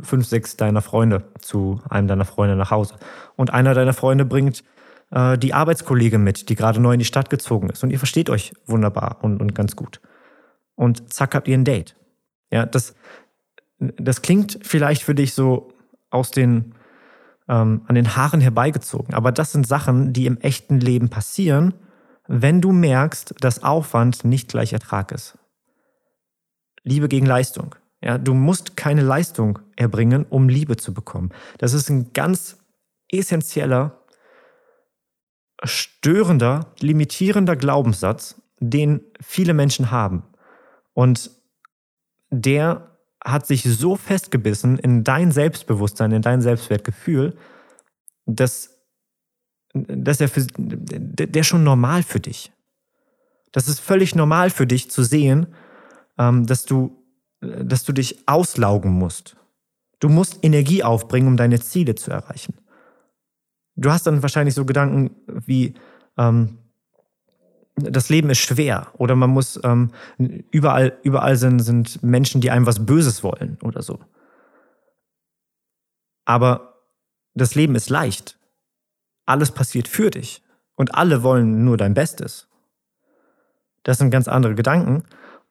fünf, sechs deiner Freunde zu einem deiner Freunde nach Hause. Und einer deiner Freunde bringt äh, die Arbeitskollegin mit, die gerade neu in die Stadt gezogen ist. Und ihr versteht euch wunderbar und, und ganz gut. Und zack, habt ihr ein Date. Ja, das, das klingt vielleicht für dich so aus den, ähm, an den Haaren herbeigezogen, aber das sind Sachen, die im echten Leben passieren, wenn du merkst, dass Aufwand nicht gleich Ertrag ist. Liebe gegen Leistung. Ja, du musst keine Leistung erbringen, um Liebe zu bekommen. Das ist ein ganz essentieller, störender, limitierender Glaubenssatz, den viele Menschen haben. Und der hat sich so festgebissen in dein Selbstbewusstsein, in dein Selbstwertgefühl, dass, dass er für, der schon normal für dich. Das ist völlig normal für dich zu sehen, ähm, dass du, dass du dich auslaugen musst. Du musst Energie aufbringen, um deine Ziele zu erreichen. Du hast dann wahrscheinlich so Gedanken wie, ähm, das Leben ist schwer oder man muss ähm, überall, überall sind, sind Menschen, die einem was Böses wollen oder so. Aber das Leben ist leicht. Alles passiert für dich und alle wollen nur dein Bestes. Das sind ganz andere Gedanken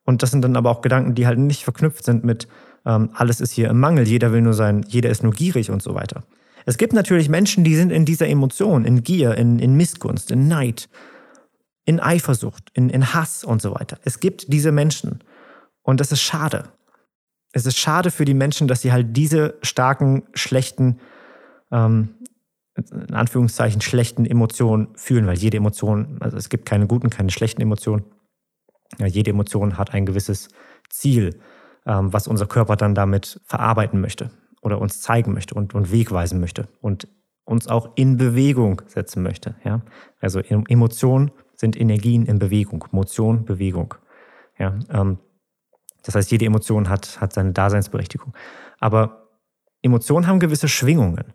und das sind dann aber auch Gedanken, die halt nicht verknüpft sind mit ähm, alles ist hier im Mangel, jeder will nur sein, jeder ist nur gierig und so weiter. Es gibt natürlich Menschen, die sind in dieser Emotion, in Gier, in, in Missgunst, in Neid, in Eifersucht, in, in Hass und so weiter. Es gibt diese Menschen. Und das ist schade. Es ist schade für die Menschen, dass sie halt diese starken, schlechten, ähm, in Anführungszeichen schlechten Emotionen fühlen, weil jede Emotion, also es gibt keine guten, keine schlechten Emotionen. Ja, jede Emotion hat ein gewisses Ziel, ähm, was unser Körper dann damit verarbeiten möchte oder uns zeigen möchte und, und wegweisen möchte und uns auch in Bewegung setzen möchte. Ja? Also Emotionen sind Energien in Bewegung. Motion, Bewegung. Ja, ähm, das heißt, jede Emotion hat, hat seine Daseinsberechtigung. Aber Emotionen haben gewisse Schwingungen.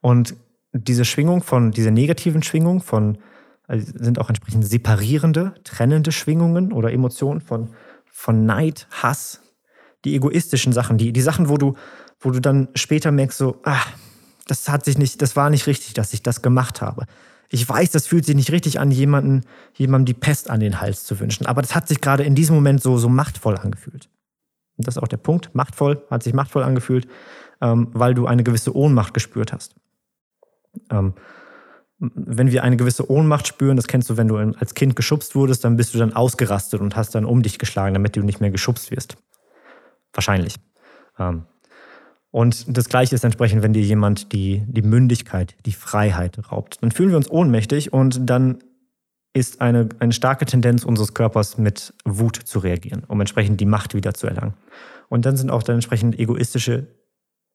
Und diese Schwingung von, diese negativen Schwingungen von, also sind auch entsprechend separierende, trennende Schwingungen oder Emotionen von, von Neid, Hass, die egoistischen Sachen, die, die Sachen, wo du, wo du dann später merkst, so, ah, das hat sich nicht, das war nicht richtig, dass ich das gemacht habe ich weiß, das fühlt sich nicht richtig an, jemanden, jemandem die Pest an den Hals zu wünschen. Aber das hat sich gerade in diesem Moment so, so machtvoll angefühlt. Und das ist auch der Punkt. Machtvoll, hat sich machtvoll angefühlt, ähm, weil du eine gewisse Ohnmacht gespürt hast. Ähm, wenn wir eine gewisse Ohnmacht spüren, das kennst du, wenn du als Kind geschubst wurdest, dann bist du dann ausgerastet und hast dann um dich geschlagen, damit du nicht mehr geschubst wirst. Wahrscheinlich. Ähm, und das Gleiche ist entsprechend, wenn dir jemand die, die Mündigkeit, die Freiheit raubt. Dann fühlen wir uns ohnmächtig und dann ist eine, eine starke Tendenz unseres Körpers mit Wut zu reagieren, um entsprechend die Macht wieder zu erlangen. Und dann sind auch dann entsprechend egoistische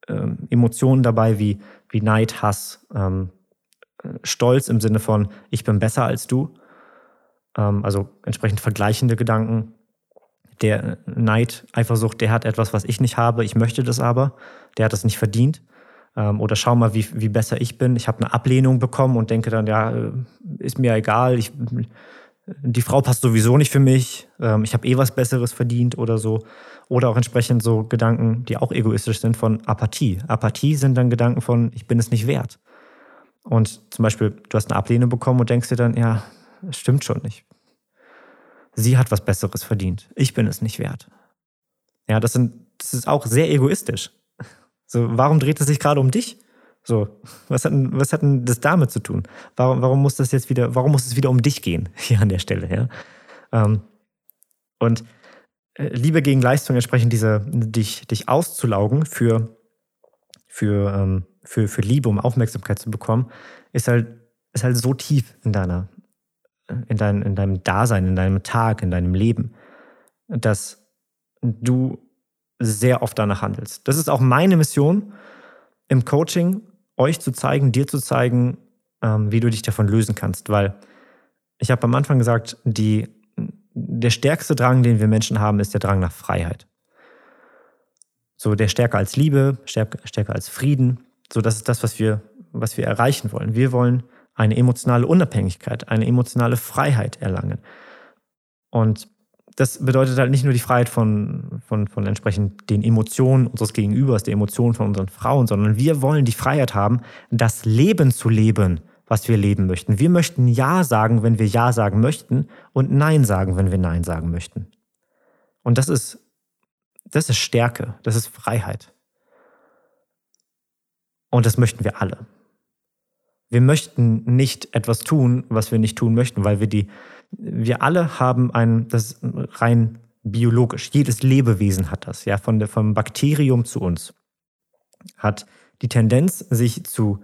ähm, Emotionen dabei, wie, wie Neid, Hass, ähm, Stolz im Sinne von, ich bin besser als du. Ähm, also entsprechend vergleichende Gedanken, der Neid, Eifersucht, der hat etwas, was ich nicht habe, ich möchte das aber, der hat das nicht verdient. Ähm, oder schau mal, wie, wie besser ich bin. Ich habe eine Ablehnung bekommen und denke dann, ja, äh, ist mir egal, ich, die Frau passt sowieso nicht für mich, ähm, ich habe eh was Besseres verdient oder so. Oder auch entsprechend so Gedanken, die auch egoistisch sind, von Apathie. Apathie sind dann Gedanken von, ich bin es nicht wert. Und zum Beispiel, du hast eine Ablehnung bekommen und denkst dir dann, ja, stimmt schon nicht sie hat was Besseres verdient. Ich bin es nicht wert. Ja, das, sind, das ist auch sehr egoistisch. So, warum dreht es sich gerade um dich? So, was hat, was hat denn das damit zu tun? Warum, warum muss das jetzt wieder, warum muss es wieder um dich gehen hier an der Stelle? Ja? Ähm, und äh, Liebe gegen Leistung entsprechend diese, dich, dich auszulaugen für, für, ähm, für, für Liebe, um Aufmerksamkeit zu bekommen, ist halt, ist halt so tief in deiner, in, dein, in deinem Dasein, in deinem Tag, in deinem Leben, dass du sehr oft danach handelst. Das ist auch meine Mission im Coaching, euch zu zeigen, dir zu zeigen, ähm, wie du dich davon lösen kannst. Weil ich habe am Anfang gesagt, die, der stärkste Drang, den wir Menschen haben, ist der Drang nach Freiheit. So der stärker als Liebe, stärker, stärker als Frieden. So das ist das, was wir, was wir erreichen wollen. Wir wollen eine emotionale Unabhängigkeit, eine emotionale Freiheit erlangen. Und das bedeutet halt nicht nur die Freiheit von, von, von entsprechend den Emotionen unseres Gegenübers, der Emotionen von unseren Frauen, sondern wir wollen die Freiheit haben, das Leben zu leben, was wir leben möchten. Wir möchten Ja sagen, wenn wir Ja sagen möchten und Nein sagen, wenn wir Nein sagen möchten. Und das ist, das ist Stärke, das ist Freiheit. Und das möchten wir alle. Wir möchten nicht etwas tun, was wir nicht tun möchten, weil wir die, wir alle haben ein, das ist rein biologisch. Jedes Lebewesen hat das, ja, von der, vom Bakterium zu uns, hat die Tendenz, sich zu,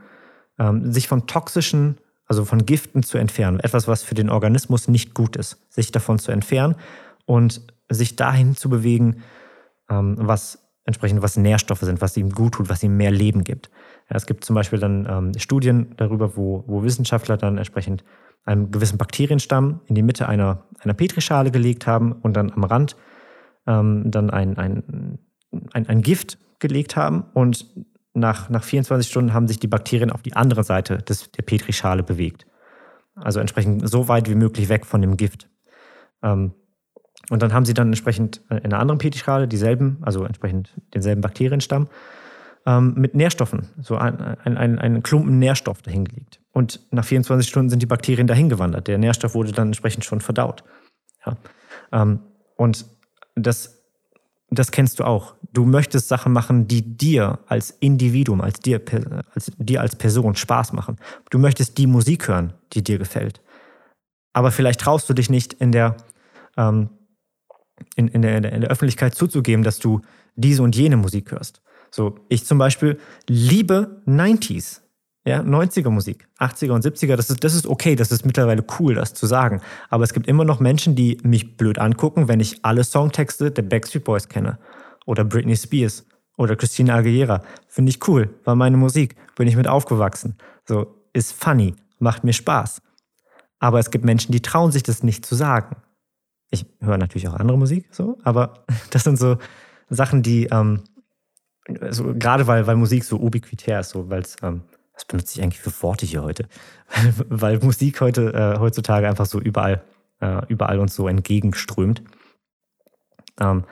ähm, sich von toxischen, also von Giften zu entfernen. Etwas, was für den Organismus nicht gut ist, sich davon zu entfernen und sich dahin zu bewegen, ähm, was entsprechend was Nährstoffe sind, was ihm gut tut, was ihm mehr Leben gibt. Es gibt zum Beispiel dann ähm, Studien darüber, wo, wo Wissenschaftler dann entsprechend einen gewissen Bakterienstamm in die Mitte einer, einer Petrischale gelegt haben und dann am Rand ähm, dann ein, ein, ein, ein Gift gelegt haben und nach, nach 24 Stunden haben sich die Bakterien auf die andere Seite des, der Petrischale bewegt. Also entsprechend so weit wie möglich weg von dem Gift. Ähm, und dann haben sie dann entsprechend in einer anderen Petrischale dieselben, also entsprechend denselben Bakterienstamm, ähm, mit Nährstoffen, so ein, ein, ein, ein Klumpen Nährstoff dahingelegt. Und nach 24 Stunden sind die Bakterien dahin gewandert. Der Nährstoff wurde dann entsprechend schon verdaut. Ja. Ähm, und das, das kennst du auch. Du möchtest Sachen machen, die dir als Individuum, als dir, als dir als Person Spaß machen. Du möchtest die Musik hören, die dir gefällt. Aber vielleicht traust du dich nicht in der, ähm, in, in, der, in der Öffentlichkeit zuzugeben, dass du diese und jene Musik hörst. So, ich zum Beispiel liebe 90s. Ja, 90er Musik, 80er und 70er, das ist, das ist okay, das ist mittlerweile cool, das zu sagen. Aber es gibt immer noch Menschen, die mich blöd angucken, wenn ich alle Songtexte der Backstreet Boys kenne. Oder Britney Spears. Oder Christina Aguilera. Finde ich cool, war meine Musik, bin ich mit aufgewachsen. So, ist funny, macht mir Spaß. Aber es gibt Menschen, die trauen sich das nicht zu sagen. Ich höre natürlich auch andere Musik, so, aber das sind so Sachen, die, ähm, also gerade weil, weil Musik so ubiquitär ist, so, weil es ähm, was benutze ich eigentlich für Worte hier heute? Weil Musik heute, äh, heutzutage einfach so überall, äh, überall uns so entgegenströmt. Ähm,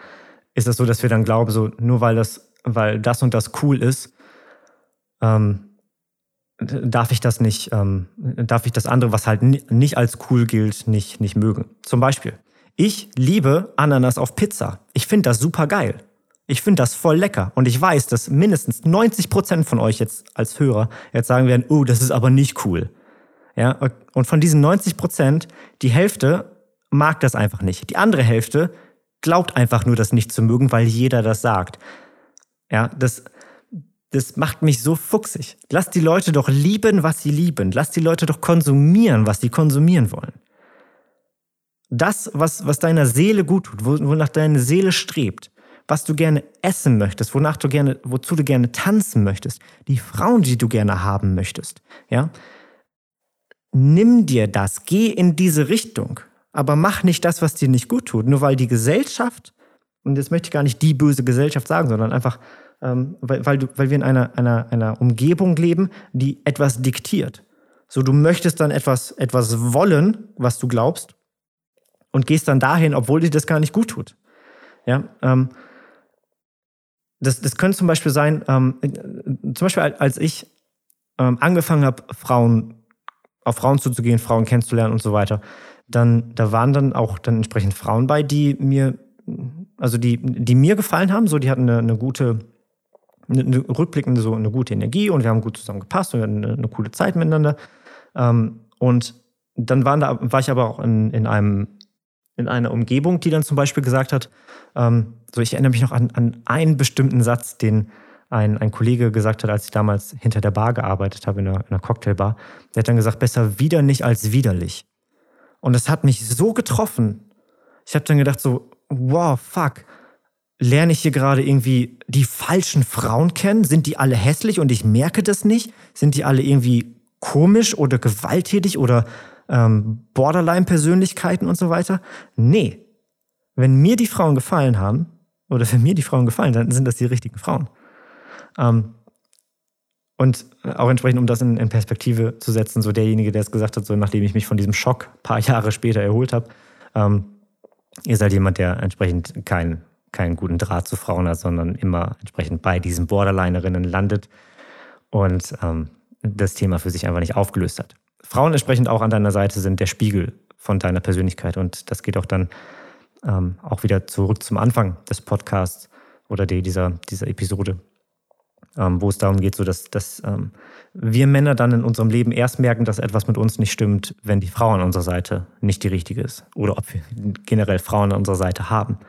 ist das so, dass wir dann glauben, so nur weil das, weil das und das cool ist, ähm, darf ich das nicht, ähm, darf ich das andere, was halt nicht als cool gilt, nicht, nicht mögen. Zum Beispiel, ich liebe Ananas auf Pizza. Ich finde das super geil. Ich finde das voll lecker. Und ich weiß, dass mindestens 90 Prozent von euch jetzt als Hörer jetzt sagen werden, oh, das ist aber nicht cool. Ja, und von diesen 90 Prozent, die Hälfte mag das einfach nicht. Die andere Hälfte glaubt einfach nur, das nicht zu mögen, weil jeder das sagt. Ja, das, das macht mich so fuchsig. Lass die Leute doch lieben, was sie lieben. Lass die Leute doch konsumieren, was sie konsumieren wollen. Das, was, was deiner Seele gut tut, wonach deine Seele strebt, was du gerne essen möchtest, wonach du gerne, wozu du gerne tanzen möchtest, die Frauen, die du gerne haben möchtest, ja. Nimm dir das, geh in diese Richtung, aber mach nicht das, was dir nicht gut tut, nur weil die Gesellschaft, und jetzt möchte ich gar nicht die böse Gesellschaft sagen, sondern einfach, ähm, weil, weil, du, weil wir in einer, einer, einer Umgebung leben, die etwas diktiert. So, du möchtest dann etwas, etwas wollen, was du glaubst, und gehst dann dahin, obwohl dir das gar nicht gut tut. Ja, ähm, das, das könnte zum Beispiel sein, ähm, zum Beispiel als ich ähm, angefangen habe, Frauen auf Frauen zuzugehen, Frauen kennenzulernen und so weiter, dann da waren dann auch dann entsprechend Frauen bei, die mir, also die, die mir gefallen haben, so die hatten eine, eine gute, eine, eine rückblickend so eine gute Energie und wir haben gut zusammen gepasst und wir hatten eine, eine coole Zeit miteinander. Ähm, und dann waren da, war ich aber auch in, in einem in einer Umgebung, die dann zum Beispiel gesagt hat, ähm, so ich erinnere mich noch an, an einen bestimmten Satz, den ein, ein Kollege gesagt hat, als ich damals hinter der Bar gearbeitet habe, in einer, in einer Cocktailbar. Der hat dann gesagt, besser wieder nicht als widerlich. Und das hat mich so getroffen. Ich habe dann gedacht so, wow, fuck. Lerne ich hier gerade irgendwie die falschen Frauen kennen? Sind die alle hässlich und ich merke das nicht? Sind die alle irgendwie komisch oder gewalttätig oder ähm, Borderline-Persönlichkeiten und so weiter? Nee. Wenn mir die Frauen gefallen haben, oder wenn mir die Frauen gefallen, dann sind das die richtigen Frauen. Ähm, und auch entsprechend, um das in, in, Perspektive zu setzen, so derjenige, der es gesagt hat, so nachdem ich mich von diesem Schock ein paar Jahre später erholt habe, ähm, ihr seid jemand, der entsprechend keinen keinen guten Draht zu Frauen hat, sondern immer entsprechend bei diesen Borderlinerinnen landet und ähm, das Thema für sich einfach nicht aufgelöst hat. Frauen entsprechend auch an deiner Seite sind der Spiegel von deiner Persönlichkeit und das geht auch dann ähm, auch wieder zurück zum Anfang des Podcasts oder die, dieser, dieser Episode ähm, wo es darum geht, so dass, dass ähm, wir Männer dann in unserem Leben erst merken, dass etwas mit uns nicht stimmt, wenn die Frau an unserer Seite nicht die richtige ist oder ob wir generell Frauen an unserer Seite haben.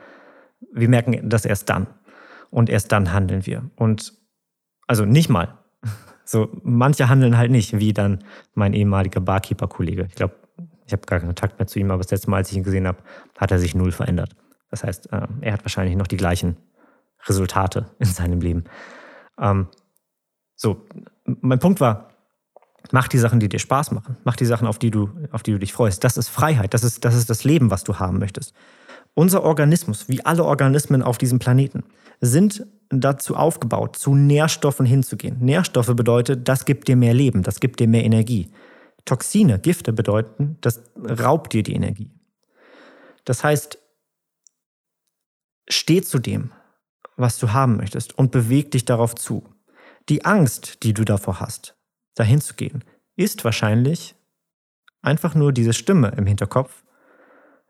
Wir merken das erst dann und erst dann handeln wir. Und also nicht mal. So, manche handeln halt nicht, wie dann mein ehemaliger Barkeeper-Kollege. Ich glaube, ich habe gar keinen Kontakt mehr zu ihm, aber das letzte Mal, als ich ihn gesehen habe, hat er sich null verändert. Das heißt, äh, er hat wahrscheinlich noch die gleichen Resultate in seinem Leben. Ähm, so, mein Punkt war, mach die Sachen, die dir Spaß machen. Mach die Sachen, auf die du, auf die du dich freust. Das ist Freiheit. Das ist, das ist das Leben, was du haben möchtest. Unser Organismus, wie alle Organismen auf diesem Planeten, sind dazu aufgebaut, zu Nährstoffen hinzugehen. Nährstoffe bedeutet, das gibt dir mehr Leben, das gibt dir mehr Energie. Toxine, Gifte bedeuten, das raubt dir die Energie. Das heißt, steh zu dem, was du haben möchtest und beweg dich darauf zu. Die Angst, die du davor hast, dahin zu gehen, ist wahrscheinlich einfach nur diese Stimme im Hinterkopf,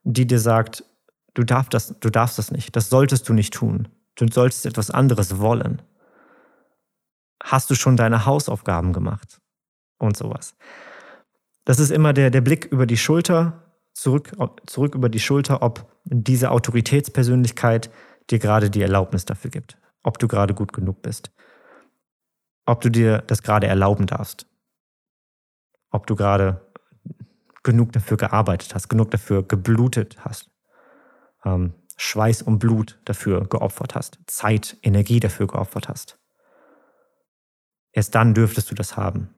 die dir sagt, du darfst das, du darfst das nicht, das solltest du nicht tun, du solltest etwas anderes wollen. Hast du schon deine Hausaufgaben gemacht? Und sowas. Das ist immer der, der Blick über die Schulter, zurück, zurück über die Schulter, ob diese Autoritätspersönlichkeit dir gerade die Erlaubnis dafür gibt, ob du gerade gut genug bist, ob du dir das gerade erlauben darfst, ob du gerade genug dafür gearbeitet hast, genug dafür geblutet hast, ähm, Schweiß und Blut dafür geopfert hast, Zeit, Energie dafür geopfert hast. Erst dann dürftest du das haben.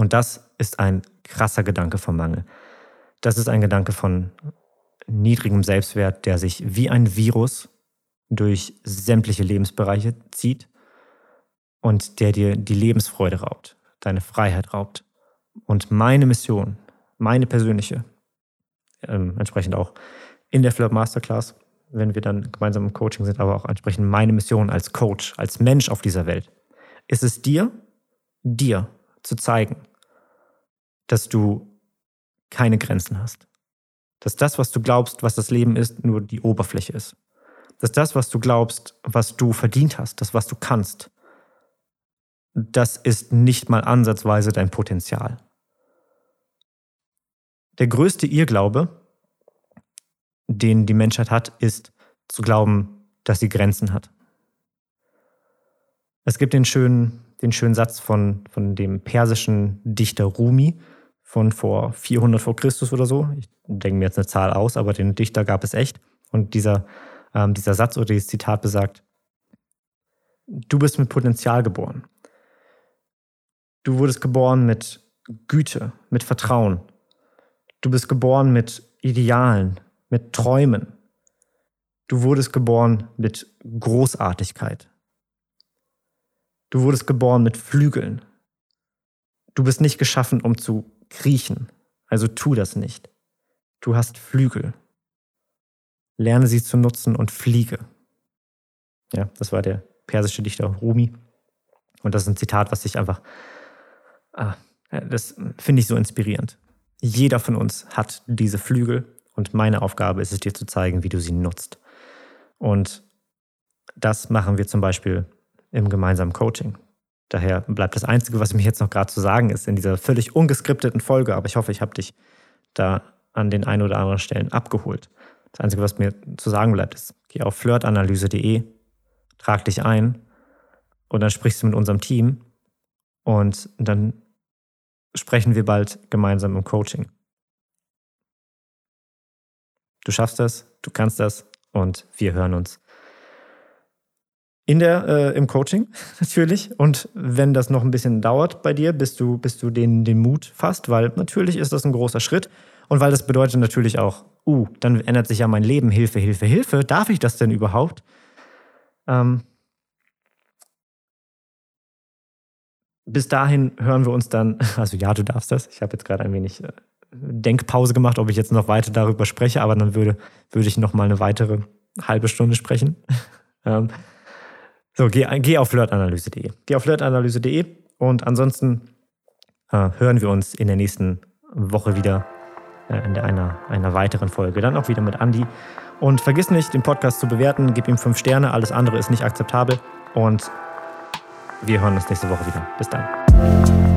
Und das ist ein krasser Gedanke vom Mangel. Das ist ein Gedanke von niedrigem Selbstwert, der sich wie ein Virus durch sämtliche Lebensbereiche zieht und der dir die Lebensfreude raubt, deine Freiheit raubt. Und meine Mission, meine persönliche, ähm, entsprechend auch in der Flirt Masterclass, wenn wir dann gemeinsam im Coaching sind, aber auch entsprechend meine Mission als Coach, als Mensch auf dieser Welt, ist es dir, dir zu zeigen, dass du keine Grenzen hast. Dass das, was du glaubst, was das Leben ist, nur die Oberfläche ist dass das, was du glaubst, was du verdient hast, das, was du kannst, das ist nicht mal ansatzweise dein Potenzial. Der größte Irrglaube, den die Menschheit hat, ist zu glauben, dass sie Grenzen hat. Es gibt den schönen, den schönen Satz von, von dem persischen Dichter Rumi von vor 400 vor Christus oder so. Ich denke mir jetzt eine Zahl aus, aber den Dichter gab es echt. Und dieser ähm, dieser Satz oder dieses Zitat besagt, du bist mit Potenzial geboren. Du wurdest geboren mit Güte, mit Vertrauen. Du bist geboren mit Idealen, mit Träumen. Du wurdest geboren mit Großartigkeit. Du wurdest geboren mit Flügeln. Du bist nicht geschaffen, um zu kriechen. Also tu das nicht. Du hast Flügel lerne sie zu nutzen und fliege. Ja, das war der persische Dichter Rumi. Und das ist ein Zitat, was ich einfach, ah, das finde ich so inspirierend. Jeder von uns hat diese Flügel und meine Aufgabe ist es dir zu zeigen, wie du sie nutzt. Und das machen wir zum Beispiel im gemeinsamen Coaching. Daher bleibt das Einzige, was mir jetzt noch gerade zu sagen ist in dieser völlig ungeskripteten Folge, aber ich hoffe, ich habe dich da an den ein oder anderen Stellen abgeholt. Das Einzige, was mir zu sagen bleibt, ist, geh auf flirtanalyse.de, trag dich ein und dann sprichst du mit unserem Team und dann sprechen wir bald gemeinsam im Coaching. Du schaffst das, du kannst das und wir hören uns. In der, äh, im Coaching natürlich. Und wenn das noch ein bisschen dauert bei dir, bis du, bis du den, den Mut fasst, weil natürlich ist das ein großer Schritt. Und weil das bedeutet natürlich auch, uh, dann ändert sich ja mein Leben, Hilfe, Hilfe, Hilfe. Darf ich das denn überhaupt? Ähm, bis dahin hören wir uns dann, also ja, du darfst das. Ich habe jetzt gerade ein wenig äh, Denkpause gemacht, ob ich jetzt noch weiter darüber spreche, aber dann würde, würde ich noch mal eine weitere halbe Stunde sprechen. ähm, so, geh, geh auf flirtanalyse.de. Geh auf flirtanalyse.de und ansonsten äh, hören wir uns in der nächsten Woche wieder äh, in einer, einer weiteren Folge. Dann auch wieder mit Andy. Und vergiss nicht, den Podcast zu bewerten. Gib ihm fünf Sterne. Alles andere ist nicht akzeptabel. Und wir hören uns nächste Woche wieder. Bis dann.